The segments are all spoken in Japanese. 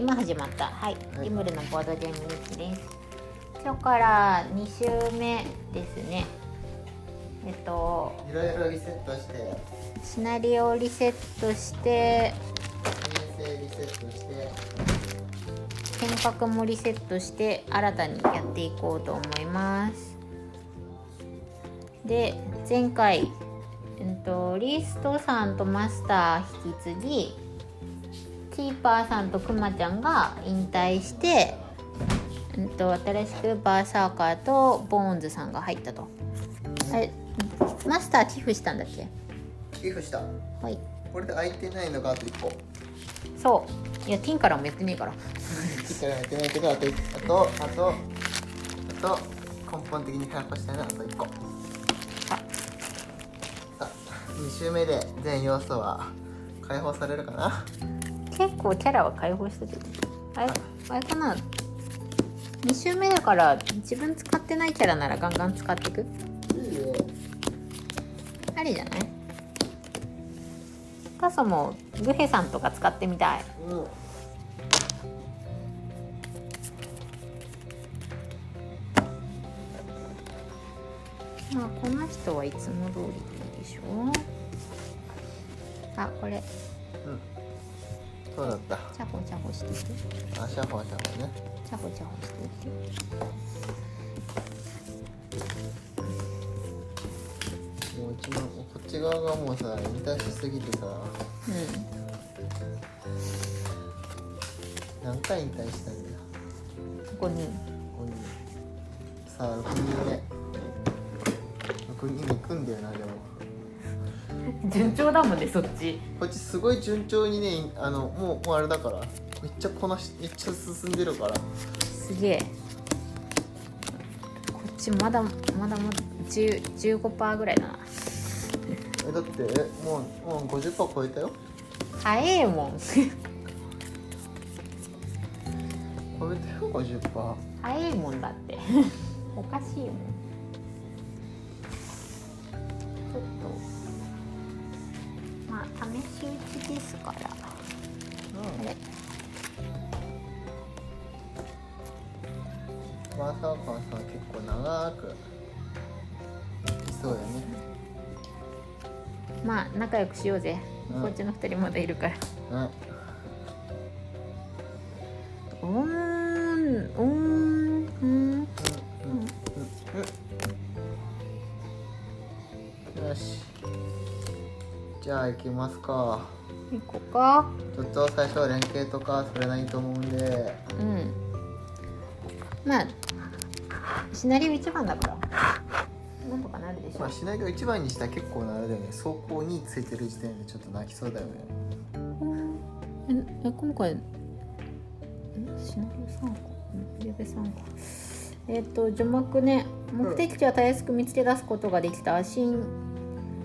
今始まった。はい。リムルのボードゲーム日記です。今日から2週目ですね。えっといろいろリセットして。シナリオリセットして編成リセットして。見学もリセットして新たにやっていこうと思います。で前回、えっと、リストさんとマスター引き継ぎチーパーさんとくまちゃんが引退して、うんと、新しくバーサーカーとボーンズさんが入ったと。あれマスター寄付したんだっけ？寄付した。はい。これで空いてないのがあと1個。そう。いやティンからもやってねえから。ティンからもやってないけどあとあとあとあと根本的にカンしたいのはあと1個。あ。さあ2周目で全要素は解放されるかな？結構キャラは解放しててあれあれかな？二周目だから自分使ってないキャラならガンガン使っていくありじゃない？パソもグヘさんとか使ってみたい、うん。まあこの人はいつも通りでいいでしょ？あこれ、うん。そうだった。チャポチャポしてて。あチャホチャホね。チャポチャポしてて。もううちこっち側がもうさ引退しすぎてさ。うん何回引退したんだ？よここにここにさあ六人目。六人目組んでるなでも。順調だもんねそっち。こっちすごい順調にねあのもうもうあれだから。めっちゃこなしめっちゃ進んでるから。すげえ。こっちまだまだまだ15%ぐらいだな。えだってもうもう50%超えたよ。早えもん。超えたよ50%早えもんだって。おかしいもんですから。うん、あれ。マかサーさ結構長く。そうよね。まあ仲良くしようぜ、うん、こっちの二人まだいるから、うん、うん。うん、うん、よしじゃあ行きますか。1個か。ちょっと最初は連携とかそれないと思うんで。うん。まあシナリオ一番だから。なんとかなるでしょまあシナリオ一番にしたら結構なるだよね。走行についてる時点でちょっと泣きそうだよね。え今回シナリオ3個？シナリオ3かえっ、ー、と序幕ね。目的地はたやすく見つけ出すことができた。新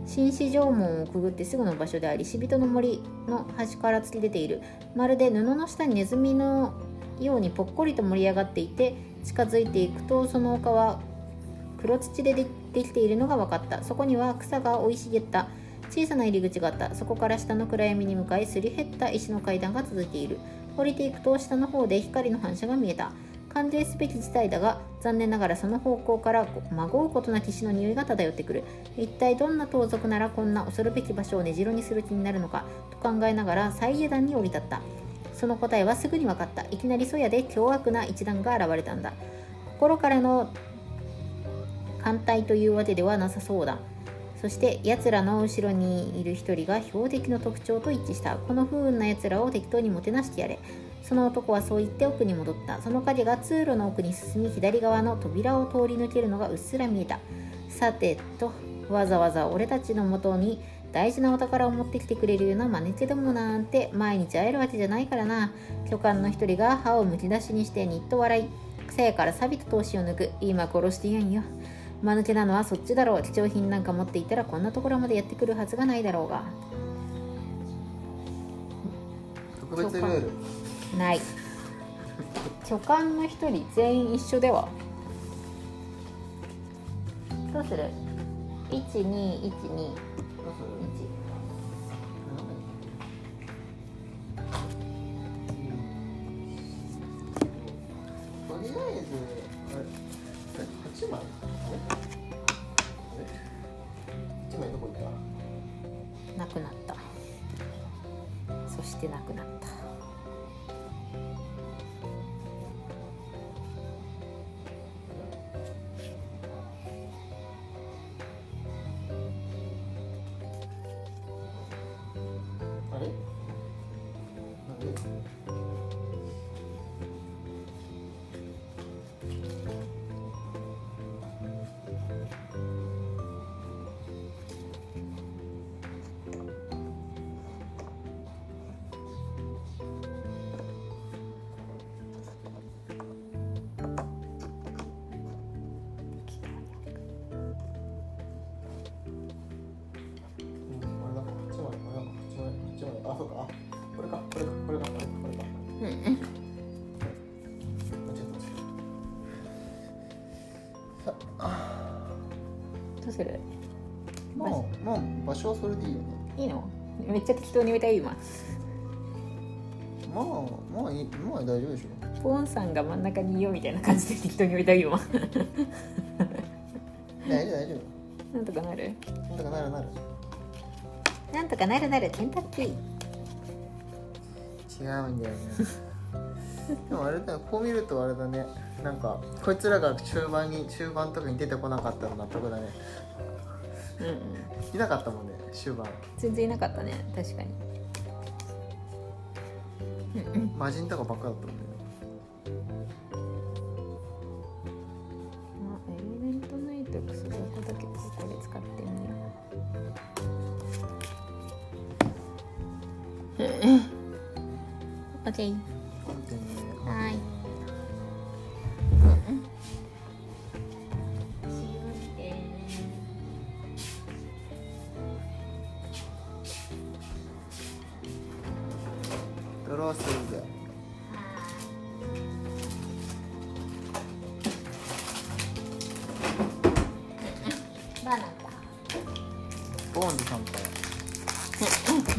紳士城門をくぐってすぐの場所であり死人の森の端から突き出ている。まるで布の下にネズミのようにぽっこりと盛り上がっていて近づいていくとその丘は黒土でできているのが分かった。そこには草が生い茂った。小さな入り口があった。そこから下の暗闇に向かいすり減った石の階段が続いている。降りていくと下の方で光の反射が見えた。関税すべき事態だが残念ながらその方向からまごうことなき死の匂いが漂ってくる。一体どんな盗賊ならこんな恐るべき場所を根城にする気になるのかと考えながら最下段に降り立った。その答えはすぐに分かった。いきなりそやで凶悪な一団が現れたんだ。心からの艦隊というわけではなさそうだ。そして奴らの後ろにいる一人が標的の特徴と一致した。この不運な奴らを適当にもてなしてやれ。その男はそう言って奥に戻った。その影が通路の奥に進み左側の扉を通り抜けるのがうっすら見えた。さてとわざわざ俺たちのもとに大事なお宝を持ってきてくれるような真似てどもなんて毎日会えるわけじゃないからな。巨漢の一人が歯をむき出しにしてニッと笑い。さやから錆びた闘志を抜く。今殺してやんよ。間抜けなのはそっちだろう。貴重品なんか持っていたらこんなところまでやってくるはずがないだろうが。特別ルール。ない。巨漢の一人全員一緒では？どうする？1212なくなった。そしてなくなった。あ場所はそれでいいよね。いいの？めっちゃ適当に植えたよ今。まあまあいいまあ大丈夫でしょ。ポーンさんが真ん中にいようみたいな感じで適当に植えたよ今。大丈夫大丈なんとかなる？夫なんとかなるなる。なんとかなるなるケンタッキー。違うんだよね。でもあれだよこう見るとあれだね。なんかこいつらが中盤に中盤とかに出てこなかったら納得だね。うんうん。いなかったもんね終盤全然いなかったね。確かに。うんうん。魔人とかばっかだったもんね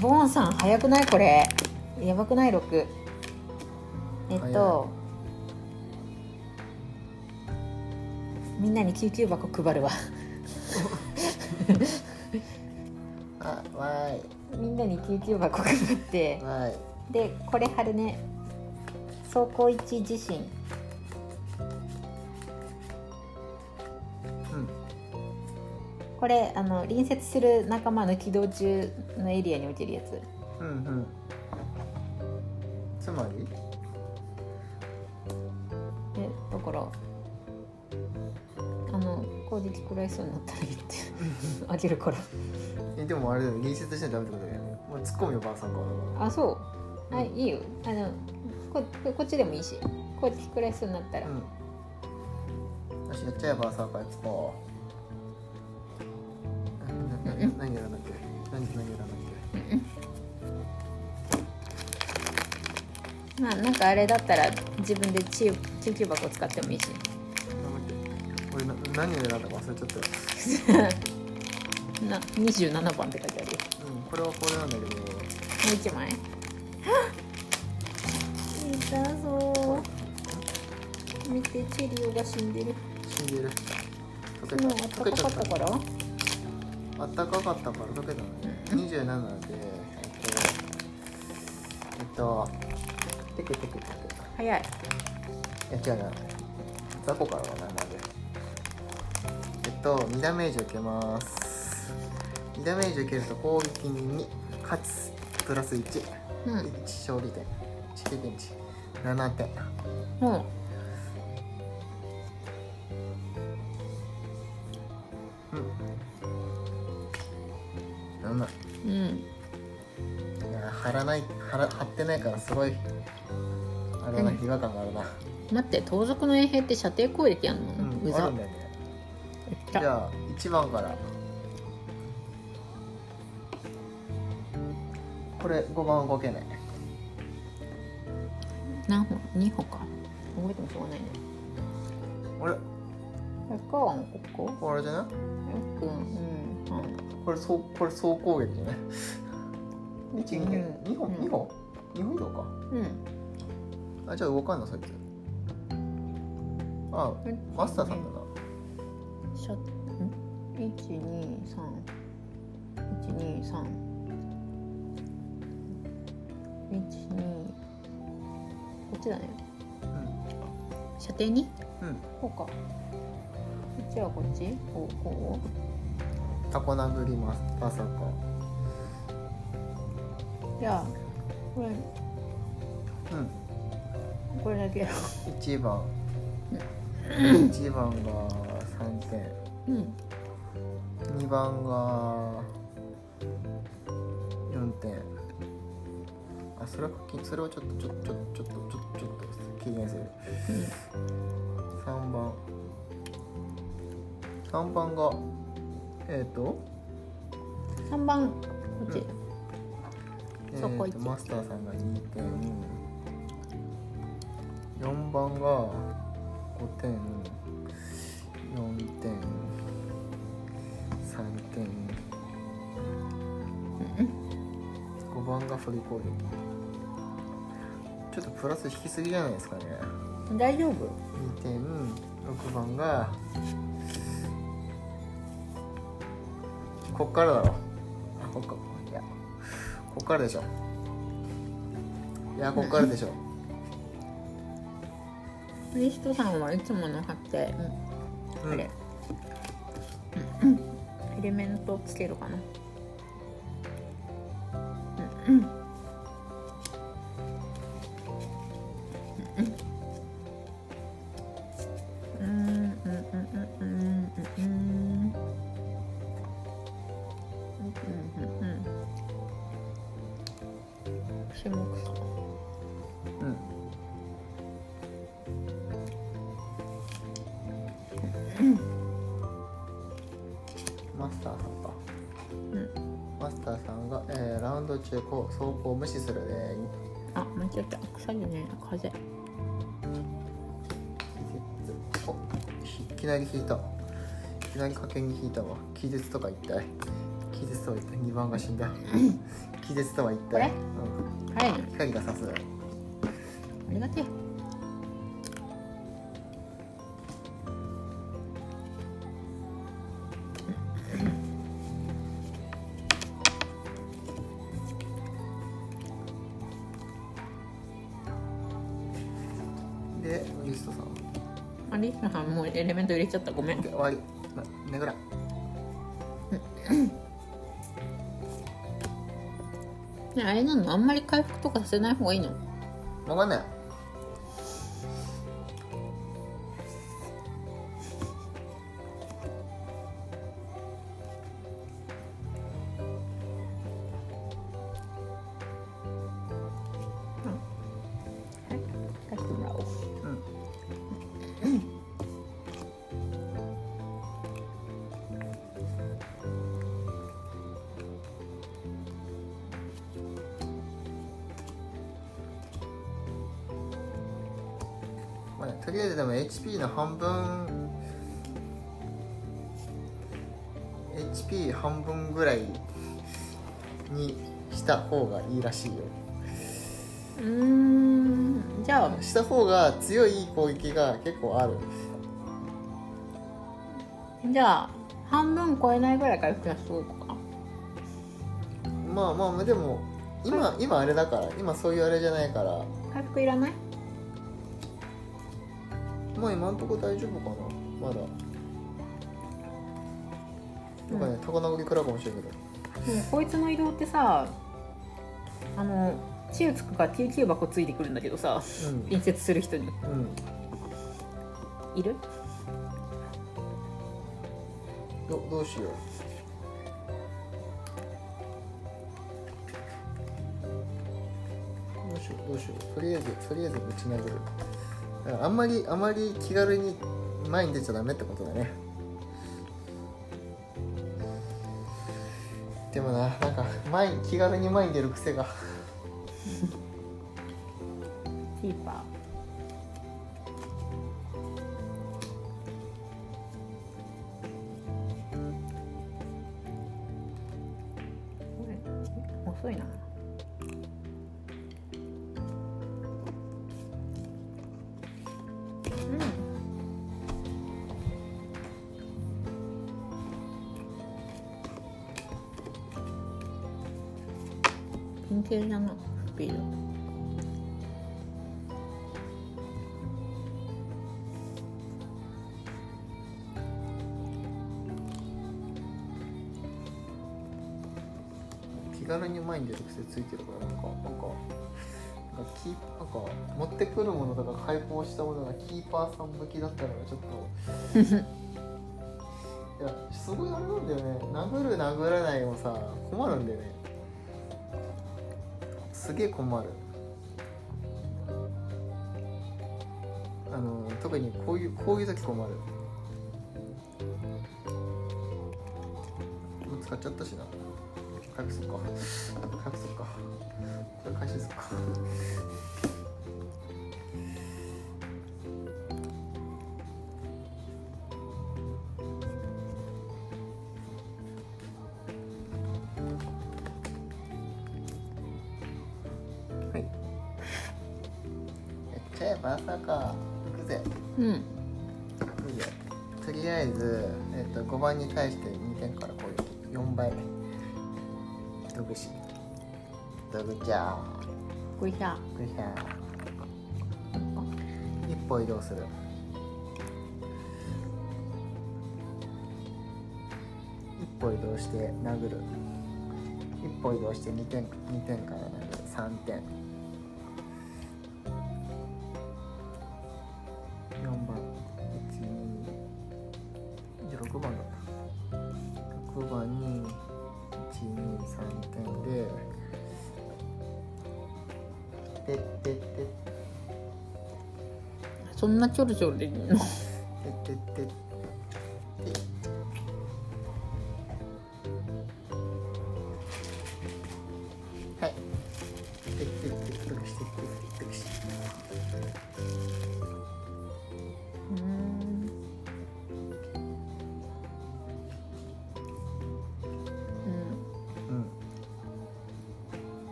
ボーンさん早くない？これ。やばくない？6えっと。みんなに救急箱配るわ。あわーみんなに救急箱配って。でこれ貼るね。走行一地震これあの隣接する仲間の起動中のエリアに置けるやつ。うんうん。つまり？えだからあの攻撃食らいそうになったら言ってあげるから。えでもあれだよ。隣接しないとダメってことだよね。もう突っ込みよばあさんからあそう。あいいよ。あのここっちでもいいし。攻撃食らいそうになったら、うん。よしやっちゃえばさかやっぱななな何やらなきゃ。何何やらなきまあなんかあれだったら自分で救救急箱使ってもいいし。ゃ俺な何を選んだか忘れちゃったよ。な27番って書いてある。ようんこれはこれなんだけど。もう一枚。痛そう見てチェリオが死んでる。死んでる。もうたあったかかったからあったかかったから溶けたのね。27でえっとえっとテクテクテク早い。いや違うな雑魚からはないまで。えっと2ダメージを受けます。2ダメージを受けると攻撃に勝つプラス1、うん。1勝利点。1経験値7点。も7ううん。いや貼らない貼ら貼ってないからすごいあれだなうん。違和感があるな。待って盗賊の衛兵って射程攻撃やんの、うざんだよね。じゃあ1番から。これ5番動けない。何本？2本か。覚えてもしょうがないね。あれ？これかここ？これじゃない？うん。うんこれ総これ総攻撃じゃない一二うん二本うん。二本？二本以上か。うん。あじゃあ動かんのそいつあマスターさんだな。シャん？一二三一二三一二こっちだね。射程に？うん。うんこうか。こっちはこっち？こうこタコ殴ります。まさか。うじゃあこれ。うん。これだけ。1番。1番が3点。うん。2番が4点。あそれはきそれをちょっとちょっとちょっとちょっとちょっとちょっと軽減する3番3番がえっ、ー、と,、三番こっち、えそこー、マスターさんが2点。4番が5点4点。3点。5番がフリコールちょっとプラス引きすぎじゃないですかね。大丈夫？2点6番がこっからだろ。あこっかいや。こっからでしょ。いやこっからでしょ。リストさんはいつもの貼って、うん、あれ、エレメントつけるかな。うんうん。うんを無視するであ間違えた。草じゃね風。いきなり引いた。いきなり賭けに引いたわ。気絶とか一体気絶とは一体2番が死んだ。気絶とは一体うん。早いの光がさす。ありがてえエレメント入れちゃった。ごめん。終わり。なねぐら。ねあれなの？あんまり回復とかさせない方がいいの？わかんないまあね、とりあえずでも HP の半分 HP 半分ぐらいにした方がいいらしいよ。うーんじゃあ。した方が強い攻撃が結構ある。じゃあ半分超えないぐらい回復がすごいか。まあまあでも今今あれだから今そういうあれじゃないから。回復いらない？まあ今んとこ大丈夫かな。まだ。なんかね高殴り食らうかもしれんけど。でもこいつの移動ってさあのチューつくか TQ 箱ついてくるんだけどさうん。隣接する人に。うん。いる？どどうしよう。どうしようどうしよう。とりあえずとりあえずぶち殴るあんまりあまり気軽に前に出ちゃダメってことだね。でもななんか前気軽に前に出る癖が。ピン系だなスピード気軽に前に出る癖ついてるからなんかなんかなんかキーなんか持ってくるものとか開放したものがキーパーさん向きだったのがちょっと いやすごいあれなんだよね。殴る殴らないもさ困るんだよねすげえ困る。あの特にこういうこういう時困る。もう使っちゃったしな。隠すか。隠すか。これ回収すか。っちゃえば朝か行くぜ。うん。いいよとりあえず、えっと5番に対して2点から攻撃4倍ドグシドグチャーこれさグシャー一歩移動する。一歩移動して殴る。一歩移動して2点2点から殴る。3点1 2じゃあ6番だ6番に123点でてってってそんなちょろちょろできるの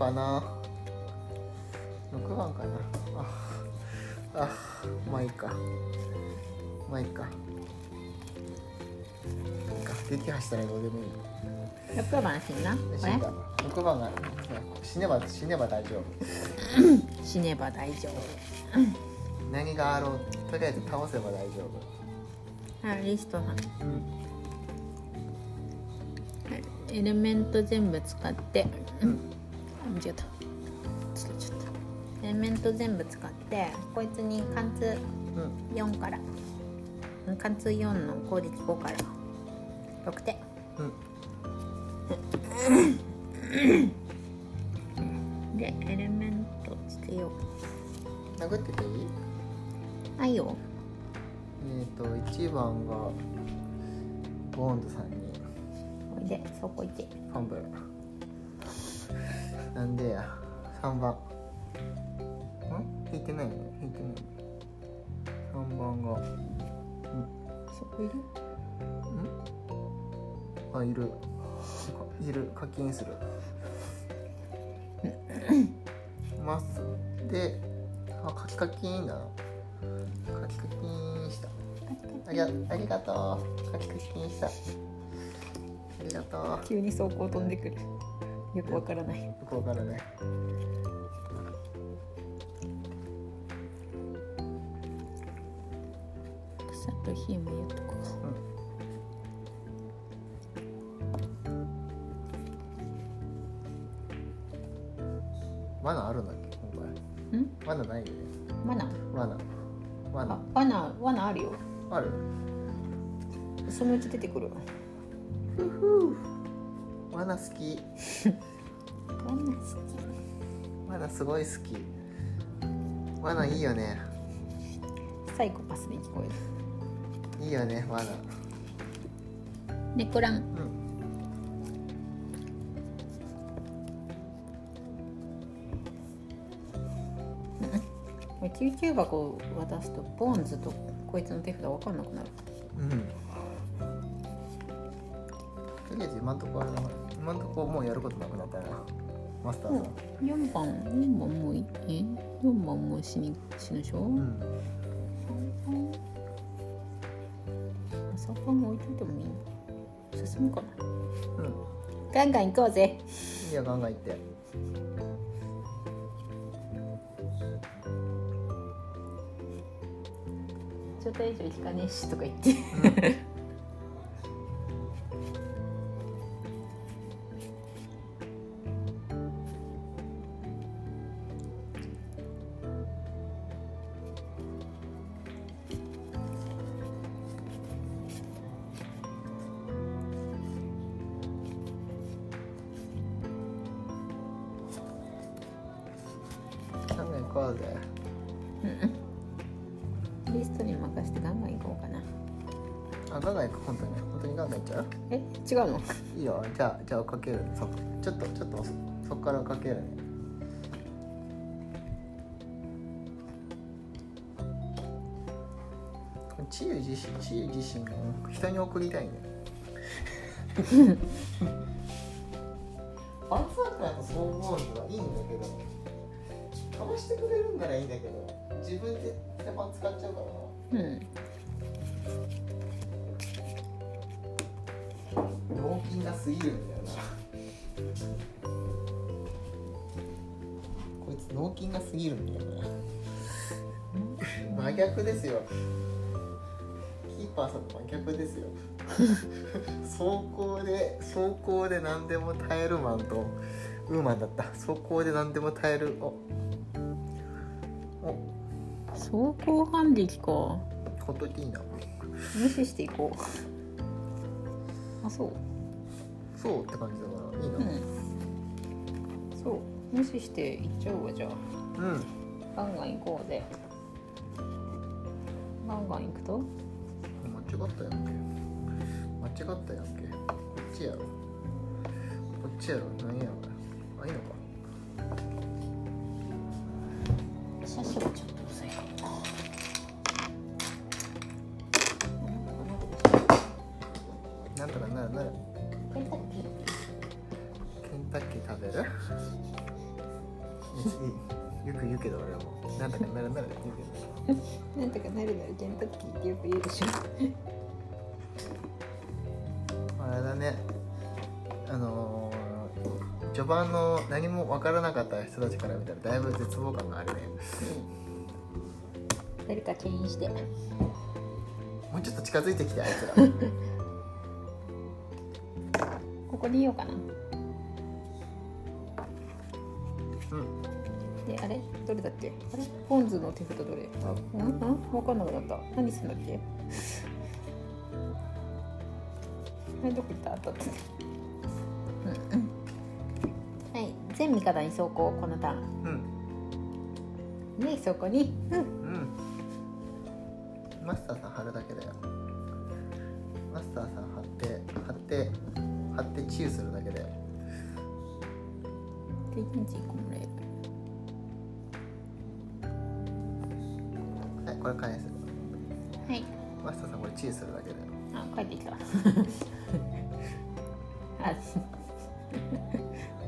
かな。6番かな。ああまあいいか。まあいいか。いいか。撃破したらどうでもいい。6番死んなこれ？死んだ。6番が死ねば死ねば大丈夫。死ねば大丈何があろう？とりあえず倒せば大丈夫。はいリストさん。夫うんエレメント全部使って。うん。あ間違えたちゃった。エレメント全部使ってこいつに貫通うん4から。うん貫通4の攻撃5から。6点。うん。でエレメントつけよう。殴ってていい？あいいよ。えっ、と1番がボーンズさんに。おいでそこ行って。ファンブルなんでや3番。ん？引いてないよね。引いてない3番が。そこいるん？あいる。いる。課金する。ます。であカキカキンだな。カキカキンした。ありがありがとう。カキカキンした。ありがとう。急に走行飛んでくる。よくわからない。よくわからない。草と火も言うとこ罠あるんだっけ？今ん？回罠ないよね。マナ罠。罠。あ罠罠あるよ。ある。そのうち出てくるふふ罠好き。罠好罠すごい好き。罠いいよね。きサイコパスに聞こえいいよね罠る猫ラン。うん。救急箱を渡すとボーンズとこいつの手札分かんなくなる。うん。とりあえず今んとこあれ今んとこもうやることなくなったなマスターさん。4番4番もういえ4番もう死に死ぬでしょ、うん。朝パン置いといてもいい？の進むかな。うん。ガンガン行こうぜ。いいよガンガン行って。ちょっと以上引かねえしとか言って。ガじゃあかけるそちょっとちょっとそそっからかけるね。治癒自身治癒自身を人に送りたいね。バンサークラーの総合図はいいんだけどかましてくれるんならいいんだけど自分で手番使っちゃうからな。うん。脳筋が過ぎる。んだぎるんだよ。な真逆ですよ。キーパーさんと真逆ですよ。走行で走行で何でも耐えるマンとウーマンだった。走行で何でも耐える。お。お。走行反撃か。ほっといていいな無視していこう。あそう。そうって感じだからいいな。うん。そう。無視していっちゃうわじゃあうん。ガンガン行こうぜ。ガンガン行くと？間違ったやんけ。間違ったやんけ。こっちやろ。こっちやろ。何やろ。あいいのか。シャッシャがちょっとうざいなんとかなる？なるケンタッキケンタッキー食べる？いいよく言うけど俺も。なんとか なるなるって言うけど。ーなんとかなるなるケンタッキーってよく言うでしょ。あれだね。あのー、序盤の何も分からなかった人たちから見たらだいぶ絶望感があるね。誰か牽引して。もうちょっと近づいてきてあいつら。ここにいようかなどれだっけ？あれ？ポンズの手札どれ？あうん？うん？分かんなくなった。何すんだっけ？あれどこ行った？あったあった。うんうん。はい。全味方に走行このターン。うん。ねそこに。うん。うんマスターさん貼るだけだよ。マスターさん貼って貼って貼ってチューするだけで経験値1個もらえるこれ返す。はい。マスターさんこれチするだけだよ。あ帰ってきた。あ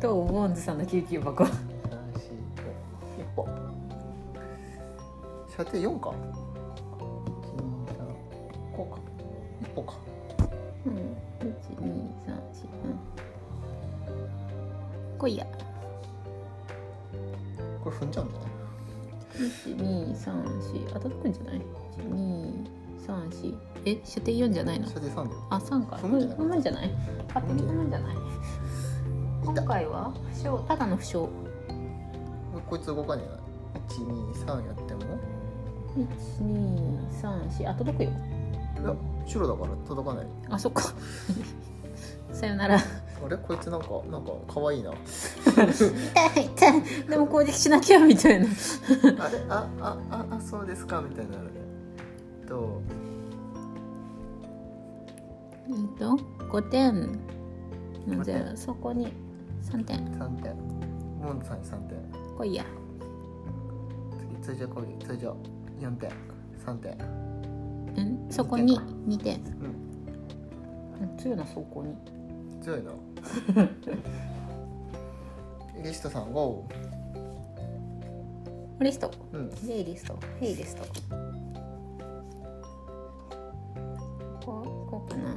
とボーンズさんの救急箱。3 4 5一歩射程4か。1 2 3こうか。一歩か。うん。1 2 3 4うん。来いや1234あ届くんじゃない？1234え射程4じゃないの？射程3だよ。あ3か。踏むんじゃないじゃない？勝手に踏むんじゃない？今回は負傷。ただの負傷。こいつ動かねえな。123やっても？1234あ届くよ。いや白だから届かない。あそっか。さよならあれ？こいつなんかなんか可愛いな。あ痛い痛い。でも攻撃しなきゃみたいな。れ？ああああそうですか？みたいにな。るねと。えっと？5点。5点じゃあそこに。3点。3点。モンドさんに3点。来いや。次通常攻撃。通常。4点。3点。うん？そこに2点うん。うん強いな走行に強いな。リストさんゴリスト？ーうん。ヘイリスト。ヘイリスト。こうこうかな。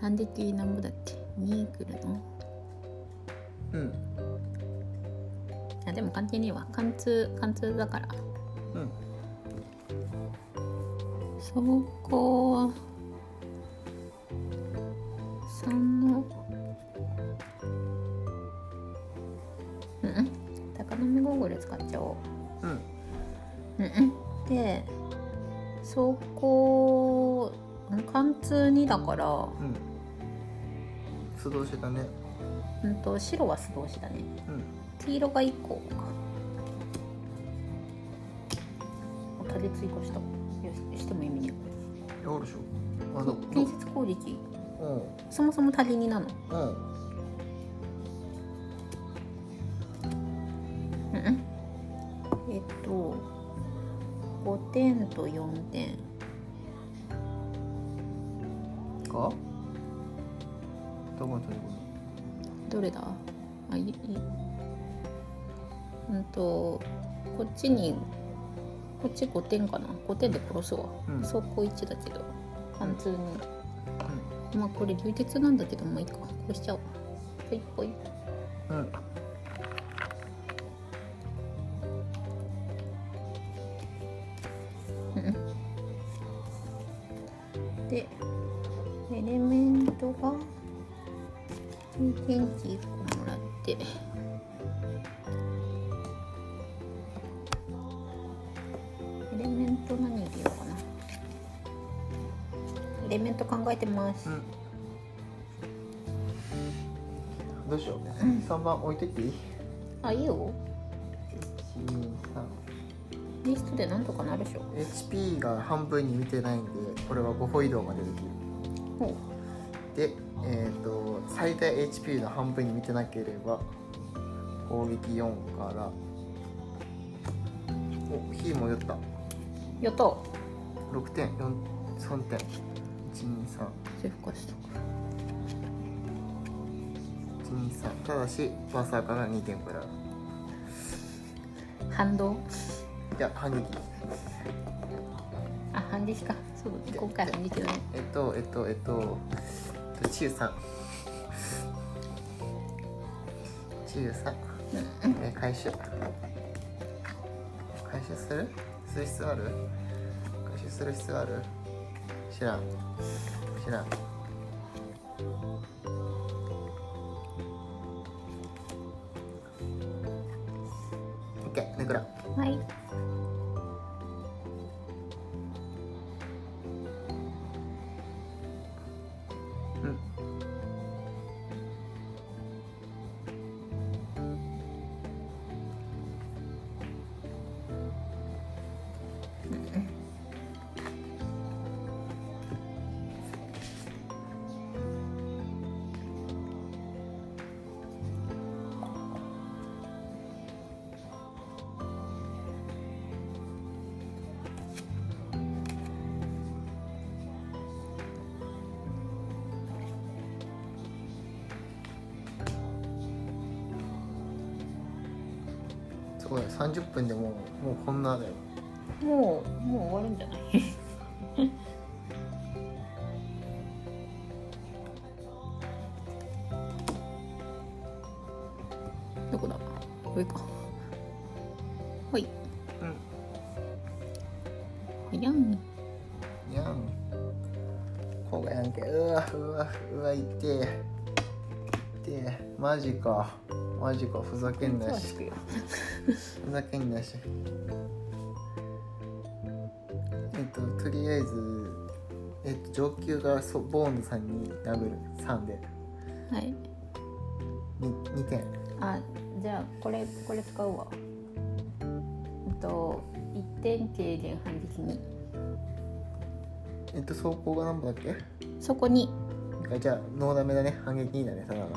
反撃なんぼだっけ？2来るの？うん。あでも関係ねえわ貫通貫通だから。うん。そこは3の。うん。うん高波ゴーグル使っちゃおう。うん。うん。うんで走行ん貫通2だからうん。素通しだね。うんと白は素通しだね。うん。黄色が1個か。あタレ追加した。よししても意味ねあるでしょあの建設攻撃うんそもそも足り2なの？うん。うんうん。えっと5点と4点。か？どこどれだ？あいいうんとこっちにこっち5点かな？5点で殺すわ、うん。走行1だけど貫通にまあこれ流鉄なんだけどもういいか殺しちゃおう。ポイポイうん。3番置いてっていい？あいいよ。123リストでなんとかなるでしょ。HP が半分に見てないんでこれは5歩移動までできる。ほでえっ、と最大 HP の半分に見てなければ攻撃4から。お火も寄った。うやった。6点4 3点。123セーフ化しとく123ただしバーサーカーが2点食ら。う反動いや反撃あ反撃か。そう今回反撃だね。えっとえっとえっとえっと中3中3え回収。回収する？する必要ある？回収する必要ある？知らん。知らん30分でもうもうこんなだよ。もうもう終わるんじゃない？どこだ？上か。ほい。うん。やん。いやん。こがやんけ。うわうわうわいてえてえマジか。マジかふざけんなしふざけんなしえっととりあえずえっと上級がそボーンズさんに殴る。3で。はい。2, 2点あ、じゃあこれこれ使うわ。えっと一点軽減反撃に。えっと走行が何本だっけ？そこに。あじゃあノーダメだね。反撃にだねただの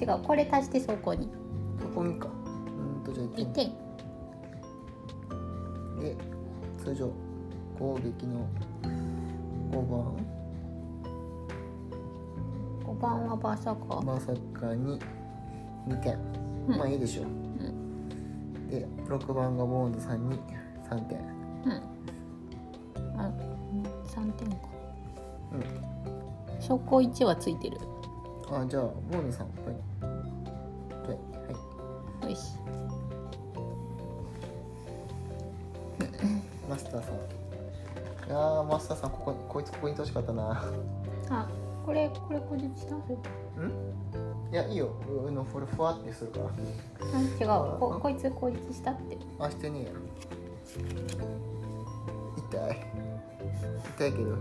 違う。これ足してそこに。そこにか。うんとじゃあ一1点点。で通常攻撃の5番。五番はバーサーカー。まさかに2点、うん。まあいいでしょう、で6番がボーンズさんに3点。うん。あ、三点か。うん。証拠一はついてる。あじゃあボーンズさんはいいつここにいてほしかったな。あ、これこれ個人した？それん？いやいいよ。うのこれふわってするから。あ違うここいつ孤立したって。あしてね痛い。痛いけど。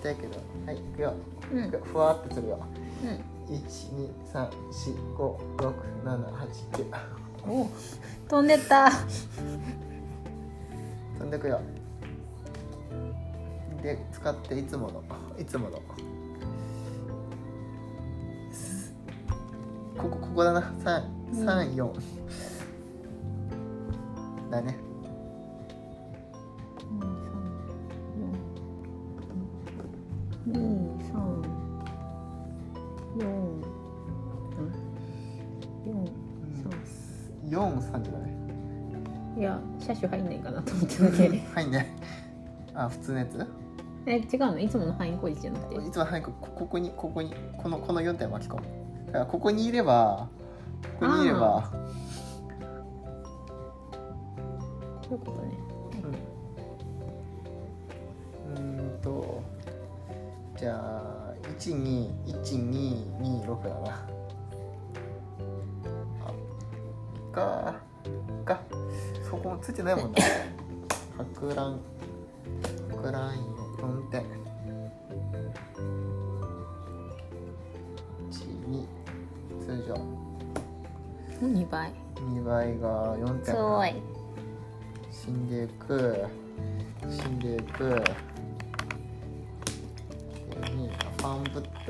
痛いけど。はいいくよ、うん。ふわってするよ。うん。123456789お飛んでった。飛んでくよで使っていつものいつもの。すここここだな。334、だね。二三四四43じゃないいや車種入んないかなと思ってだけはいねあ普通のやつえ違うの？いつもの範囲孤立じゃなくて？いつも早くこここにここにこのこの4点巻き込む。だからここにいればここにいれば。そういうことね。うん。とじゃあ121226だな。あか。か。そこもついてないもんな。博覧博覧4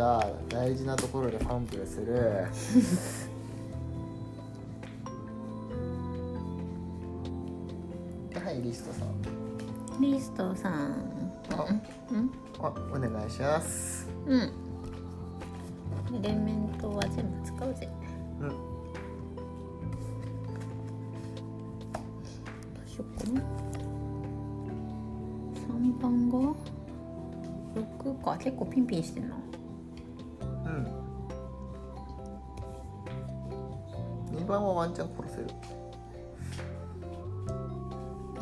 った大事なところでファンブルする。で はいリストさん。リストさん。あうん？あお願いします。うん。エレメントは全部使うぜ。うん。どうしようかな。3番が？6か。結構ピンピンしてんな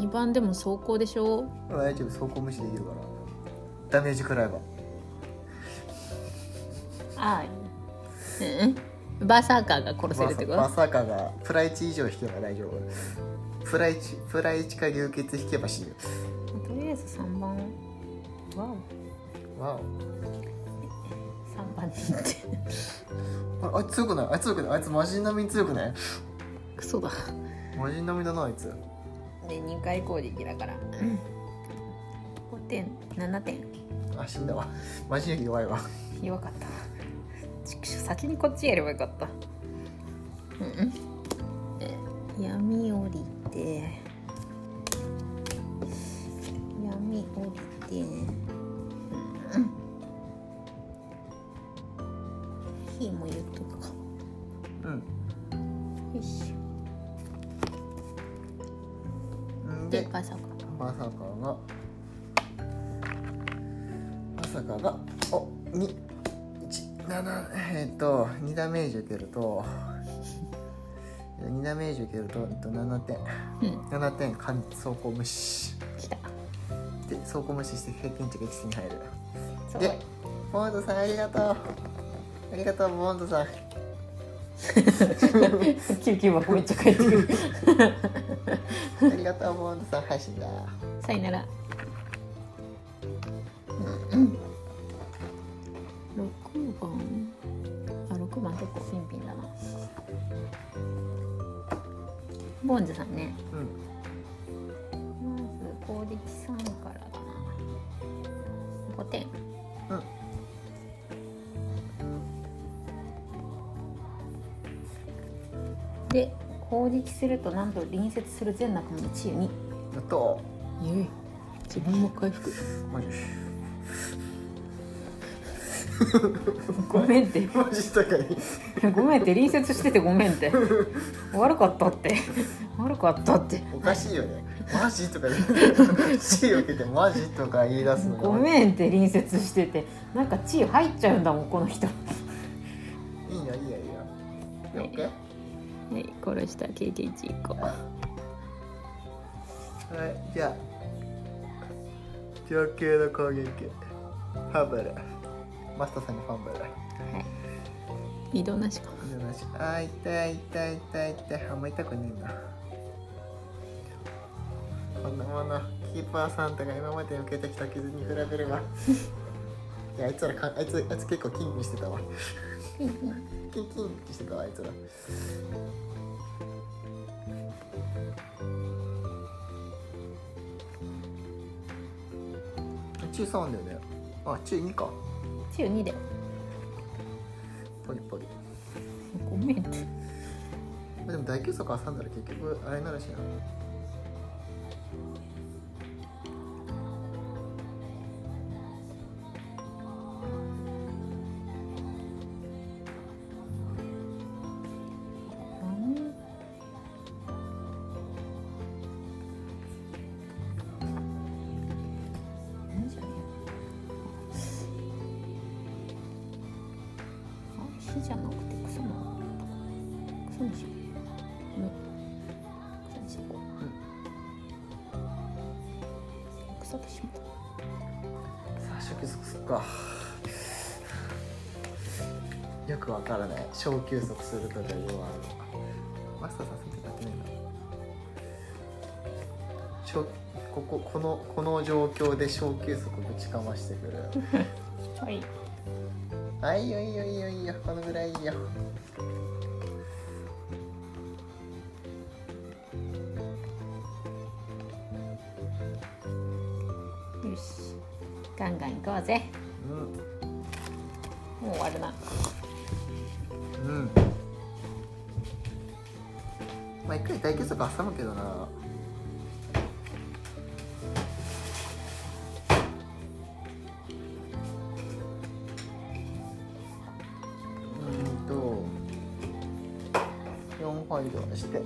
2番でも走行でしょ？大丈夫走行無視できるから。ダメージ食らえば。ああ。うん。バーサーカーが殺せるってこと？まさかがプラ1以上引けば大丈夫。プラ1プラ1か流血引けば死ぬ。とりあえず3番。わわお3番に行って。おああいつ強くない？あいつ強くない？あいつ魔人並みに強くない？クソだ。魔人並みだなあいつで2回攻撃だから。5点7点。あ死んだわ。魔人より弱いわ。弱かった。先にこっちやればよかった。うんうん。え闇降りて闇降りてうん火も言お二7えっ、と2ダメージ受けると 2ダメージ受けると、えっと、7点。うん。7点完走行無視。来た。で走行無視して平均値が1に入る。でボンドさんありがとう。ありがとうボンドさん。救 急箱めっちゃ帰ってくる。ありがとうボンドさん配信だ。さよなら。うんうん結構ピンピンだな。ボンズさんね。うん。まず攻撃3からだな。5点。うん。で攻撃するとなんと隣接する全仲間の治癒2やった自分も回復。マジごめんって。マジ高い。ごめんって隣接しててごめんって。悪かったって。悪かったって。おかしいよね。マジとか言う。C を受けてマジとか言い出すのが。ごめんって隣接してて。なんか血入っちゃうんだもんこの人。はいいいよいいよいいよ。オッケーい殺した経験値1個はいじゃあ。上級の攻撃。ファンブルマスターさんにファンブル。はい。移動なしか。よしあ痛い。痛い痛い痛いあんま痛くねえなこんなもの。キーパーサンタが今まで受けてきた傷に比べれば。いやあいつらかあいつあいつ結構キンキンしてたわキンキンってしてたわあいつら中3だよねあ中2か治癒2で。ポリポリ。ごめんってでも大休息挟んだら結局あれになるしなったさあ初級速すっか。よくわからない。小休息するとかいうワードマスターさん先生やってないんだ小こここのこの状況で小休息ぶちかましてくる。はい。あいいよいいよいいよいいよ。このぐらいいいよよぜ。うん。もう終わるな。うん。まあ一回大休息挟むけどな。うんと4ファイルして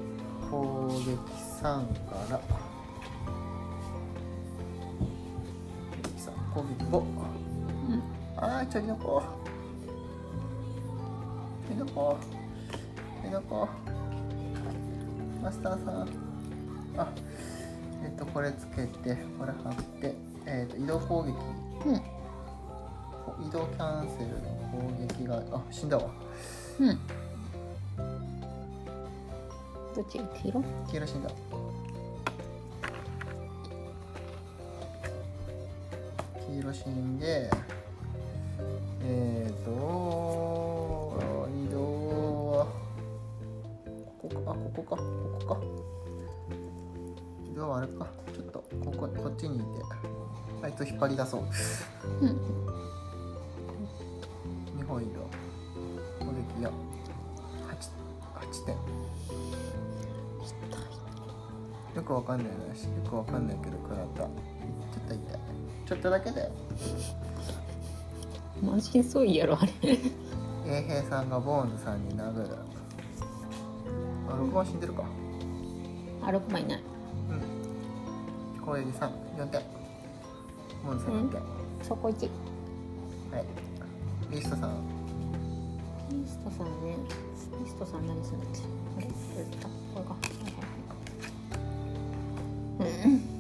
攻撃3から。さあ攻撃5うんあーちょいのこちょいのこちょいのこマスターさんあえっ、とこれつけてこれ貼ってえっ、と移動攻撃。うん。移動キャンセルの攻撃があ死んだわ。うん。どっちが黄色黄色死んだううん2本移動攻撃や 8, 8点よくわかんないなしよくわかんないけど食らった。ちょっと痛いちょっとだけだよ。満身創痍やろあれ。衛兵さんがボーンズさんに殴る。あ6番死んでるか？あ6枚いないうん。攻撃34点ボーンズさん。4点、そこ1ピはい。リストさんストさんね。ピストさん何するんだっけあれこれか。うん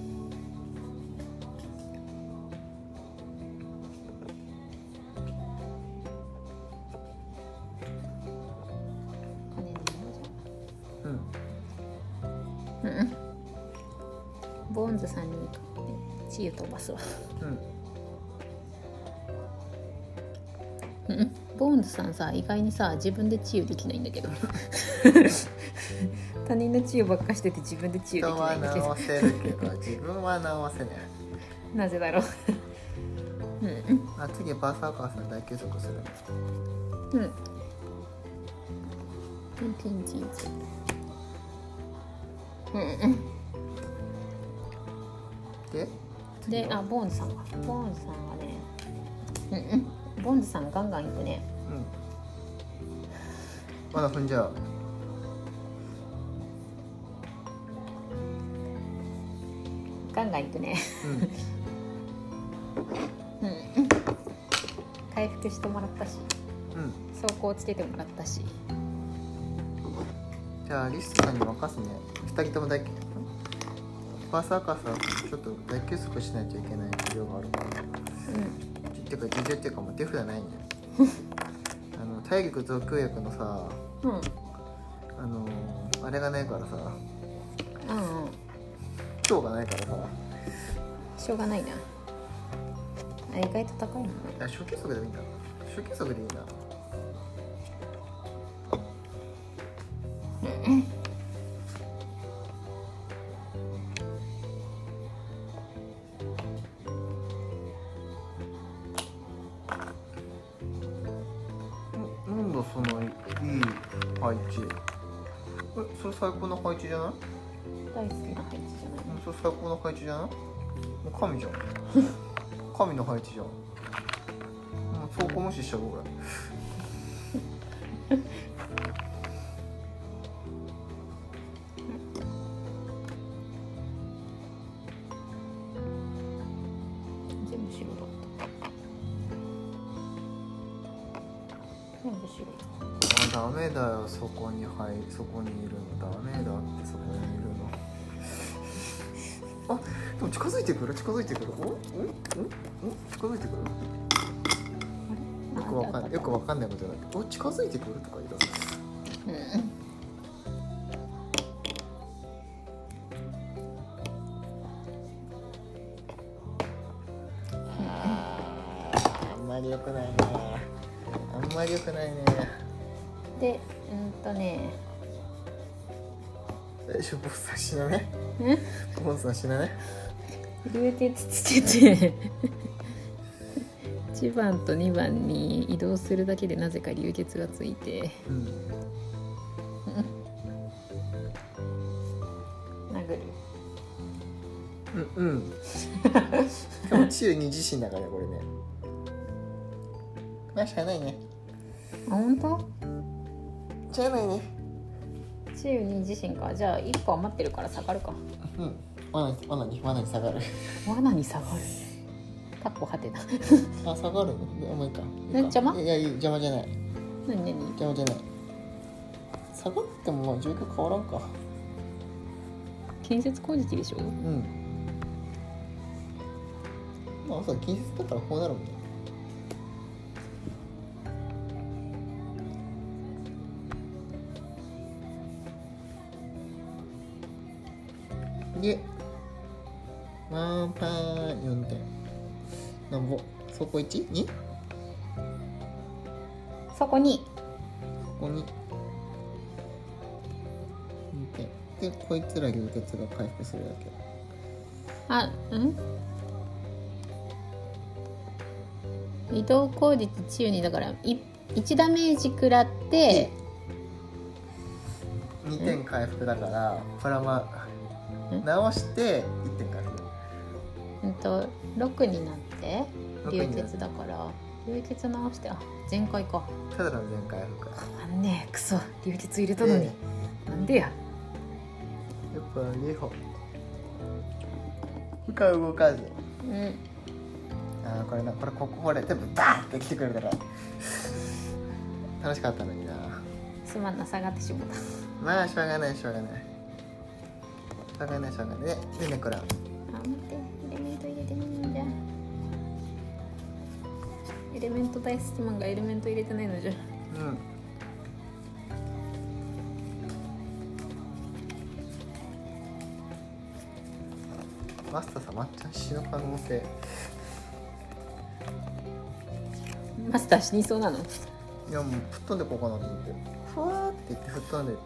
治癒飛ばすわ。うん。うん。ボーンズさんさ意外にさ自分で治癒できないんだけど。他人の治癒ばっかしてて自分で治癒できないんだけど。直せるけど 自分は直せない。なぜだろう。うん。あ次バーサーカーさん大休息するうん。ピンピンチーズうんうん。で？であボーンズさん。かボーンズさんがねうんうん。ボーンズさんガンガンいくね。うん。まだ踏んじゃう。ガンガンいくね。うん。うんうん。回復してもらったし。うん。走行つけてもらったし。じゃあリストさんに任すね。二人とも大バーサーカーさんちょっと大休息しないといけない事情があるから。うん。っていうか事情っていうかもう手札ないね。あの体力増強薬のさうん。うんあのあれがないからさ。うん今日がないからさ。しょうがないな。あ意外と高いもんねあ初期速でもいいんだ初期速でいいな。な最高の配置じゃない？大好きな配置じゃない。うんそれ最高の配置じゃない？もう神じゃん。神の配置じゃん。もう走行無視しちゃうこれ全近づいてくる？近づいてくる？お？んん近づいてくる？よくわかんよくわかんないことになってお？近づいてくるとか言い出すうん。あん。まり良くないねあん。まり良くないねでうん。とね大丈夫ボスさん。死なねうん。ボスさん。死なね流鉄つけて1 番と2番に移動するだけでなぜか流血がついて。うん。殴る。うんうん。しかも治癒に自身だからねこれね。まあしゃあないね。あ本当？しゃあないね。治癒に自身か。じゃあ1個余ってるから下がるか。うん罠に罠に罠に下がる。罠に下がる。かっこはてな。あ下がる？もういいかいいか。え邪魔？いやいい。邪魔じゃない。何何？邪魔じゃない。下がってもまあ状況変わらんか。建設攻撃でしょ？うん。まあそう近接だからこうなるもんね。でワンパン4点なんぼ？そこ 1?2? そこに。ここに。2点でこいつら流血が回復するだけ。あうん？移動攻撃治癒にだからい1ダメージ食らって2点回復だからプラマん？直して1点回復。うんと6になって6流血だから流血直してあ全開か。ただの全回復やあんねえ。クソ。流血入れたのに、えなんでや。っぱ2歩。負荷動かず。うん。あーこれなこれこここれ全部バーって来てくれたら楽しかったのにな。すまんな下がってしもた。まあしょうがないしょうがない。しょうがないしょうがない。ででねこれあ待って入れないんじゃエレメント大好きマンがエレメント入れてないのじゃ。うん。マスターさん抹茶死の可能性。マスター死にそうなの？いやもう吹っ飛んでこうかなと思って。ふわーって言って吹っ飛んでて。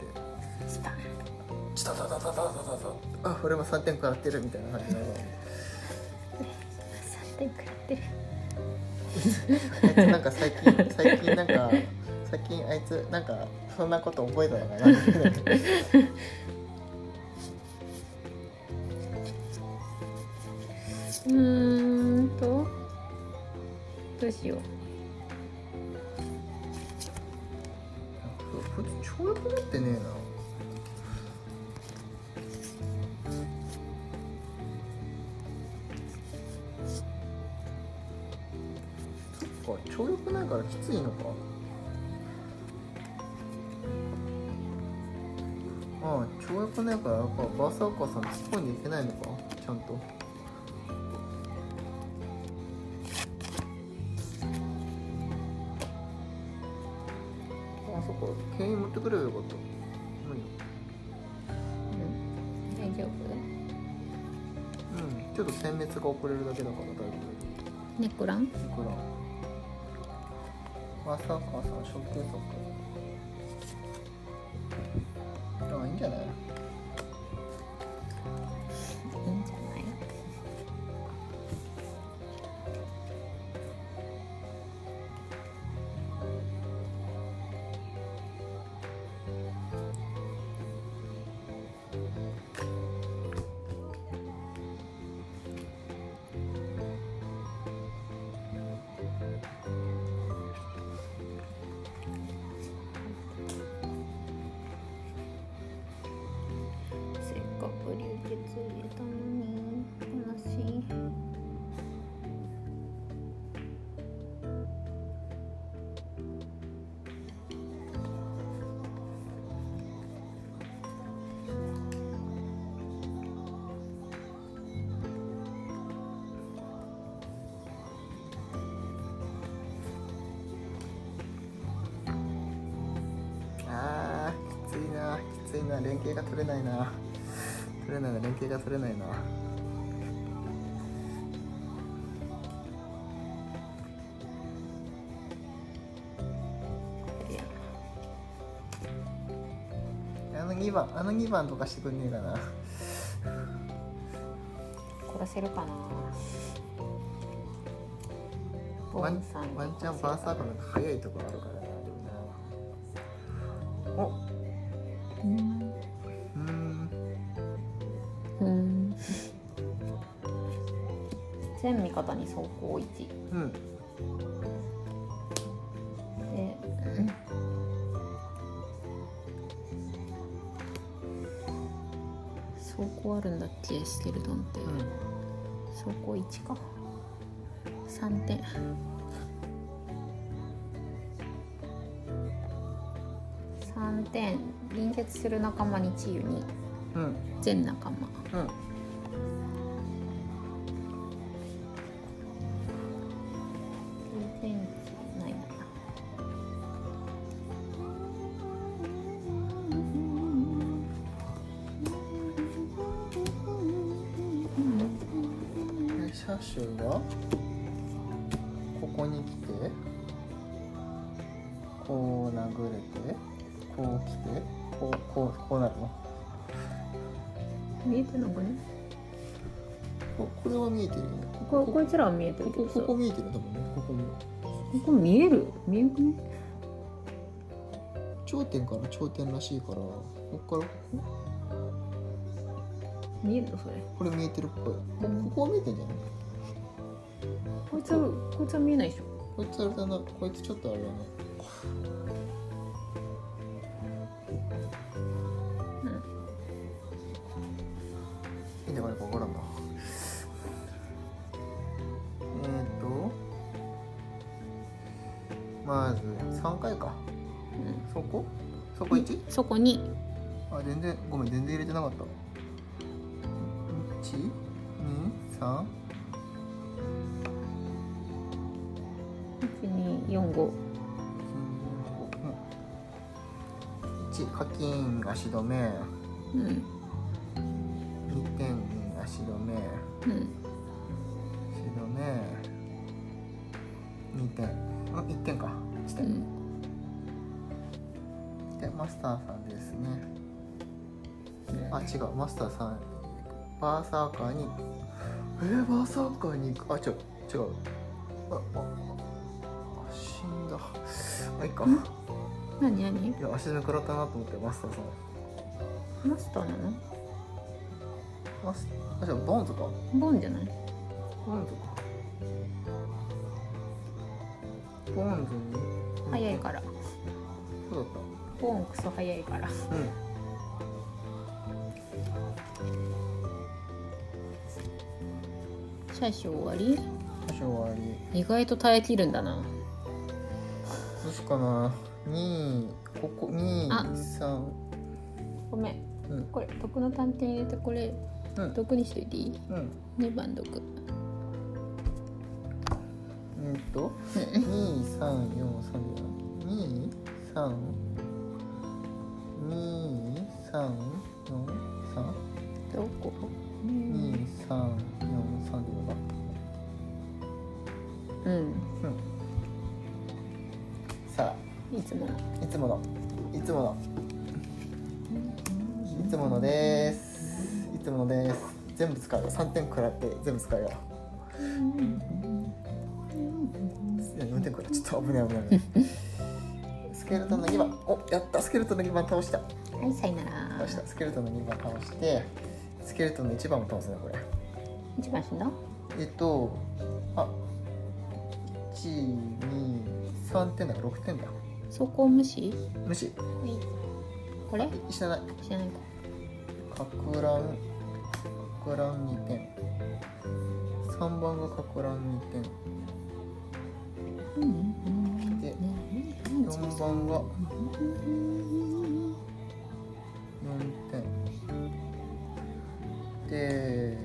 チタタタタタタタあこれも3点食らってるみたいな感じな。のあいつなんか最近最近なんか最近あいつなんかそんなこと覚えたのかなみたいなうんとど。うしようバーサーカーさん突っ込んでいけないのか？ちゃんと。あそっか牽引持ってくればよかった。無理うん大丈夫？うんちょっと殲滅が遅れるだけだから大丈ネクラン？夫いくらまさかさ初級速連携が取れないな。取れないな連携が取れないな。あの2番あの2番とかしてくんねえかな。殺せるかな。ワンワンチャンバーサーカーなんか速いところあるからに走行1うん。で、うん。走行あるんだっけスケルトンって、うん。走行1か。3点。3点。隣接する仲間に治癒に。うん。全仲間で車種はここに来てこう殴れてこう来てこうこうこうなるの？見えてんのかね？ここれは見えてるよね。こここいつらは見えてこるけどさ。こここ見えてる多分ね。ここも。ここ見える？見えなくね？頂点から頂点らしいからここからこ見えるのそれ？ここれ見えてるっぽい。こここは見えてんじゃない？こいつはこいつは見えないでしょ。こいつあれだなこいつちょっとあれだねいいん。だかね分からんなえーとまず3回か。うん。そこ？そこ 1? そこにあ全然ごめん全然入れてなかった。123足止め。うん2点足止め。うん。白ね2点。あ1点か。1点、うんでマスターさんですね。あ違う。マスターさん。バーサーカーに。えー、バーサーカーに行く。あ違う違う。あああ死んだ。あいいか何何？いや足爪食らったなと思ってマスターさん。マスターなの？マスあじゃあボーンズか。ボンじゃない？ボーンズか。ボーンズに？早いから。そうだっボンクソ早いから。たうん。車種終わり？多少終わり。意外と耐えきるんだな。どうしようかなここ23ごめん、うん、これ毒の探偵入れてこれ、うん、毒にしといていい、うん、2番毒うん。と2、3、4、3、2、3、2、3つもの。いつもの。いつものです。いつものです。全部使うよ。3点食らって全部使うよ。4点食らっちょっと危ない危ないスケルトンの2番おやった。スケルトンの2番倒した。はいさよなら。倒した。スケルトンの2番倒してスケルトンの1番も倒すねこれ。一番死んだえっとあ123点だ6点だそこ無視？無視。はいこれ？あ知らない。知らないか。かく乱かく乱2点3番がかく乱2点うん。でうん4番が4点で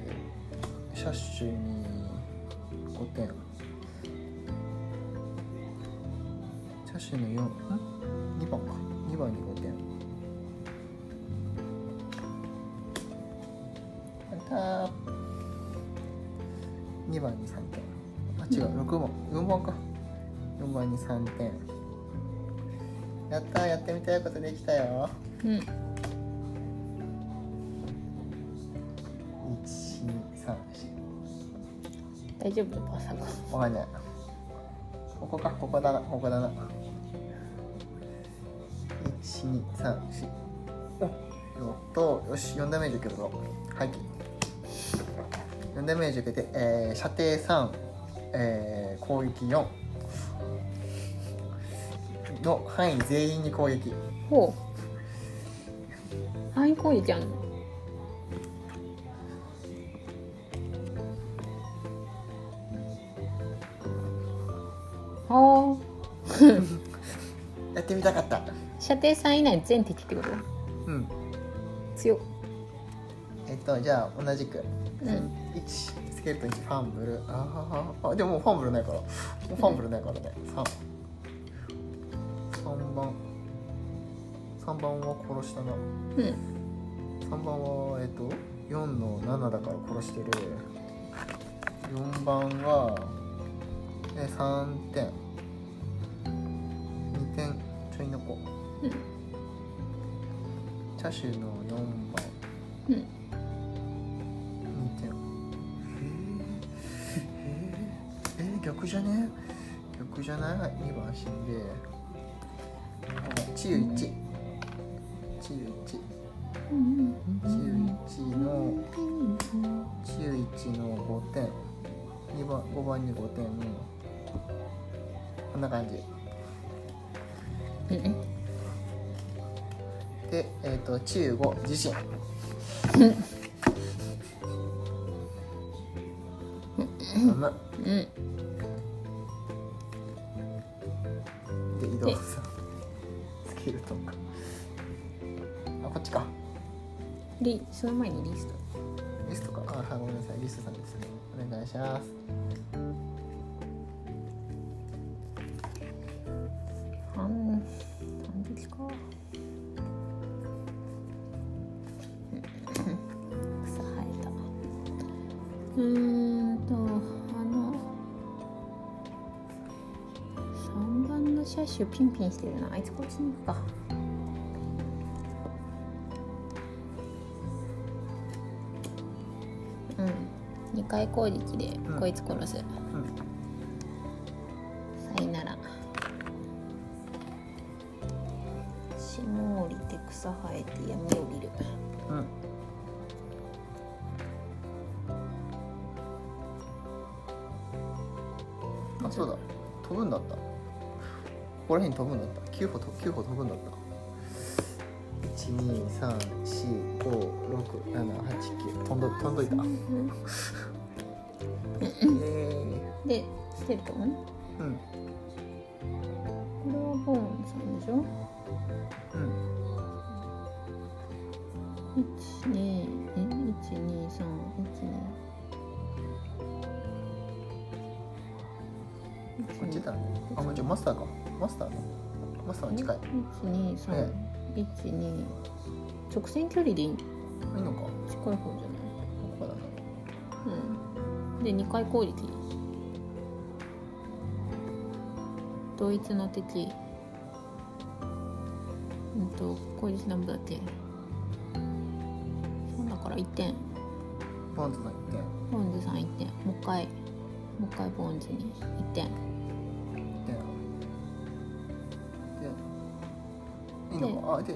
シャッシュに5点シャッシュの4ん？2番か。2番に5点あた2番に3点。あ違う。6番。4番か。4番に3点。やったー。やってみたいことできたよ。うん。123大丈夫？バーサがわかんない。ここか。ここだな。ここだな1234およっとよし4ダメージ受けるぞはい。4ダメージ受けて、えー、射程3、えー、攻撃4の範囲全員に攻撃。ほう。範囲攻撃あんの？射程3以内全敵ってこと？うん。強っ。えっとじゃあ同じく、うん。1スケルトン1ファンブル。あーあでももうファンブルないから。ファンブルないからね。3 3番。3番は殺したな。うん。3番はえっと4の7だから殺してる。4番がえ3点チャシュの4番。うん。2点えー、えー、えー、逆じゃね？逆じゃない？2番死んで。治癒1治癒1うん治癒1の治癒1の5点。2番5番に5点。こんな感じ。うんうんでえっ、と治癒5自身。むうん。で移動でさスケルトンか。あこっちか。リその前にリスト。リストか。あはいごめんなさい。リストさんですね。お願いします番の車種ピンピンしてるな。あいつこっちに行くか。うん。2回攻撃でうん。こいつ殺す、うん。さよなら。霜降りて草生えて闇降りる。うん。あそうだ。飛ぶんだったここら辺に飛ぶんだった？9歩と9歩飛ぶんだった123456789飛んど飛んどいた。えー、でステルトンうん。これはボーンさんでしょ？マスターねマスターは近い。一二三え一二直線距離でいいいいのかこ近い方じゃない？こだなうん。で二回攻撃同一の敵。うんと攻撃何分だっけ？そうだから1点。ポンズの1点。ボンズさん1点。もう一回。もう一回ボンズに。1点あで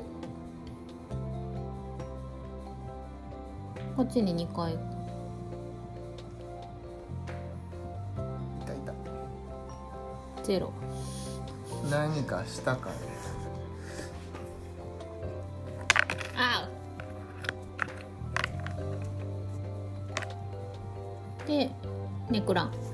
こっちに2回。いたいた。ゼロ。何かしたかね。あう。でネクラン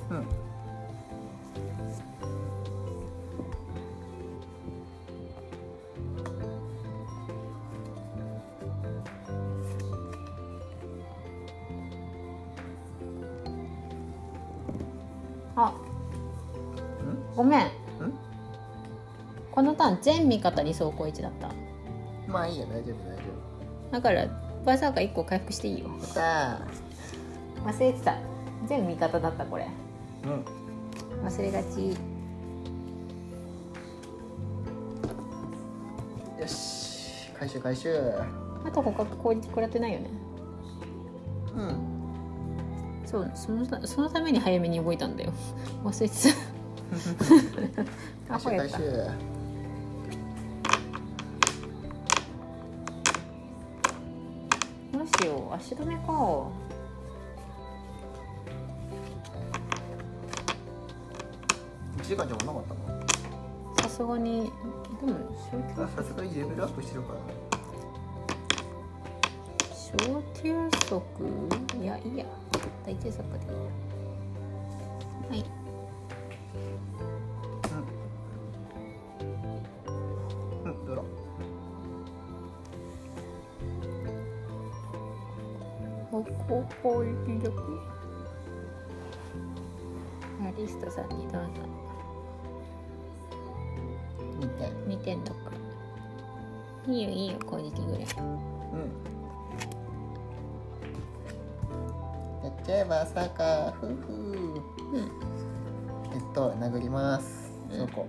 ーン全味方に走行位置だった。まあいいや大丈夫大丈だからバーサーカー1個回復していいよ。夫やっ忘れてた。全味方だったこれ。たうん。忘れがち。よし回収回収。あと他攻撃食らってないよね。うん。そうそのたそのために早めに動いたんだよ。忘れてた。アホやった。回収回収しよ。う足止めか1時間じゃもなかったの？さすがにでもあさすがにレベルアップしてるから。ね小休息いやいいや。大休息でいいやはい攻撃力アリストさんにどうぞ2点2点とか。いいよいいよ攻撃ぐらいうんやっちゃえばさか。ふふうんえっと殴りますうんそこ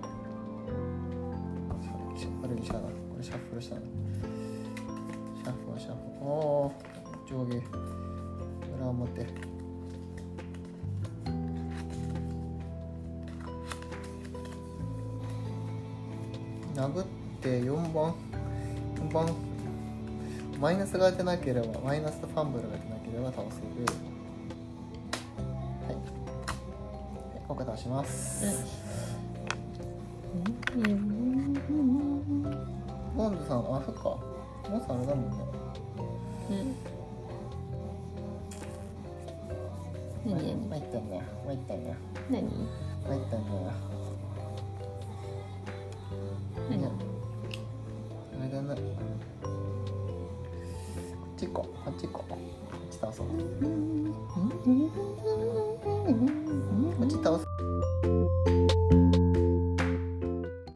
あれにしたこれシャッフルしたなシャッフルシャッフルおおー上下裏表殴って4番4番。マイナスが出なければマイナスとファンブルが出なければ倒せる。はい。はい効果倒します、ボンドさんあそっか。モンさんあれだもんね。うん。参ったんだ何？参ったんだ何？あれだなこっち行こう。こっち行こう。こっち倒そう